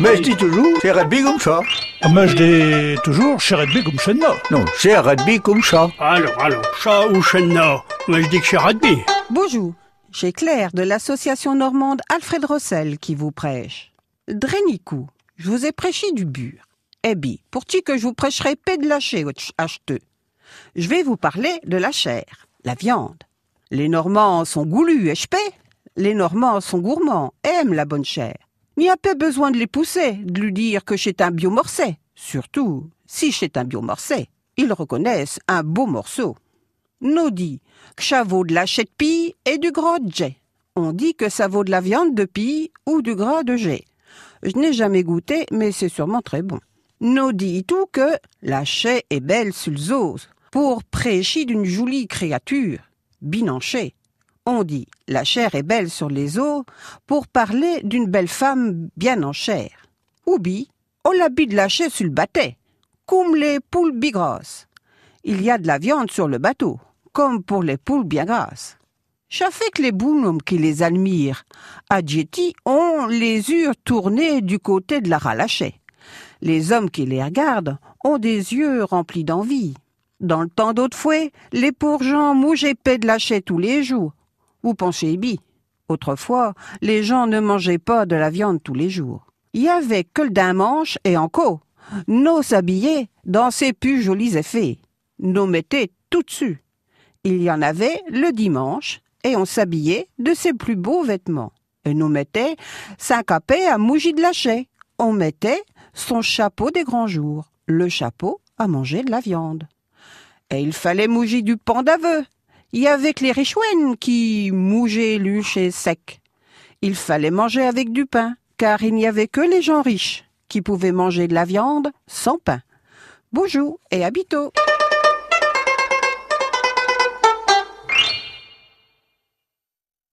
Mais je dis toujours, c'est rugby comme ça. Mais je dis toujours, chez Redby comme chez nous. Non, c'est rugby comme ça. Alors, alors, chat ou chenna Moi, je dis que c'est rugby. Bonjour, c'est Claire de l'association normande Alfred Rossel qui vous prêche. Drénicou, je vous ai prêché du bur. Eh bien, pour qui que je vous prêcherai paix de lâcher, acheteux. Je vais vous parler de la chair, la viande. Les Normands sont goulus, et je paie. Les Normands sont gourmands, aiment la bonne chair. N'y a pas besoin de les pousser, de lui dire que c'est un biomorcet. Surtout, si c'est un biomorcet, ils reconnaissent un beau morceau. Nous dit que ça vaut de la de pie et du gras de jet. On dit que ça vaut de la viande de pie ou du gras de jet. Je n'ai jamais goûté, mais c'est sûrement très bon. Nous dit tout que la chair est belle le pour prêcher d'une jolie créature, binanchée. On dit la chair est belle sur les os pour parler d'une belle femme bien en chair. Ou bi, on l'habille de la chair sur le bateau, comme les poules bigrasses. Il y a de la viande sur le bateau, comme pour les poules bien grasses. Que les bonhommes qui les admirent à Jetty ont les yeux tournés du côté de la ralachée. Les hommes qui les regardent ont des yeux remplis d'envie. Dans le temps d'autrefois, les gens mougeaient de la tous les jours, vous pensez bi. Autrefois, les gens ne mangeaient pas de la viande tous les jours. Il y avait que le dimanche et encore. Nos s'habillait dans ses plus jolis effets. Nous mettait tout dessus. Il y en avait le dimanche et on s'habillait de ses plus beaux vêtements. Et nous mettait cinq capé à mouger de lachet. On mettait son chapeau des grands jours, le chapeau à manger de la viande. Et il fallait mouger du pan d'aveu, y avait que les richouennes qui mougeaient luche et sec. Il fallait manger avec du pain, car il n'y avait que les gens riches qui pouvaient manger de la viande sans pain. Bonjour et à bientôt.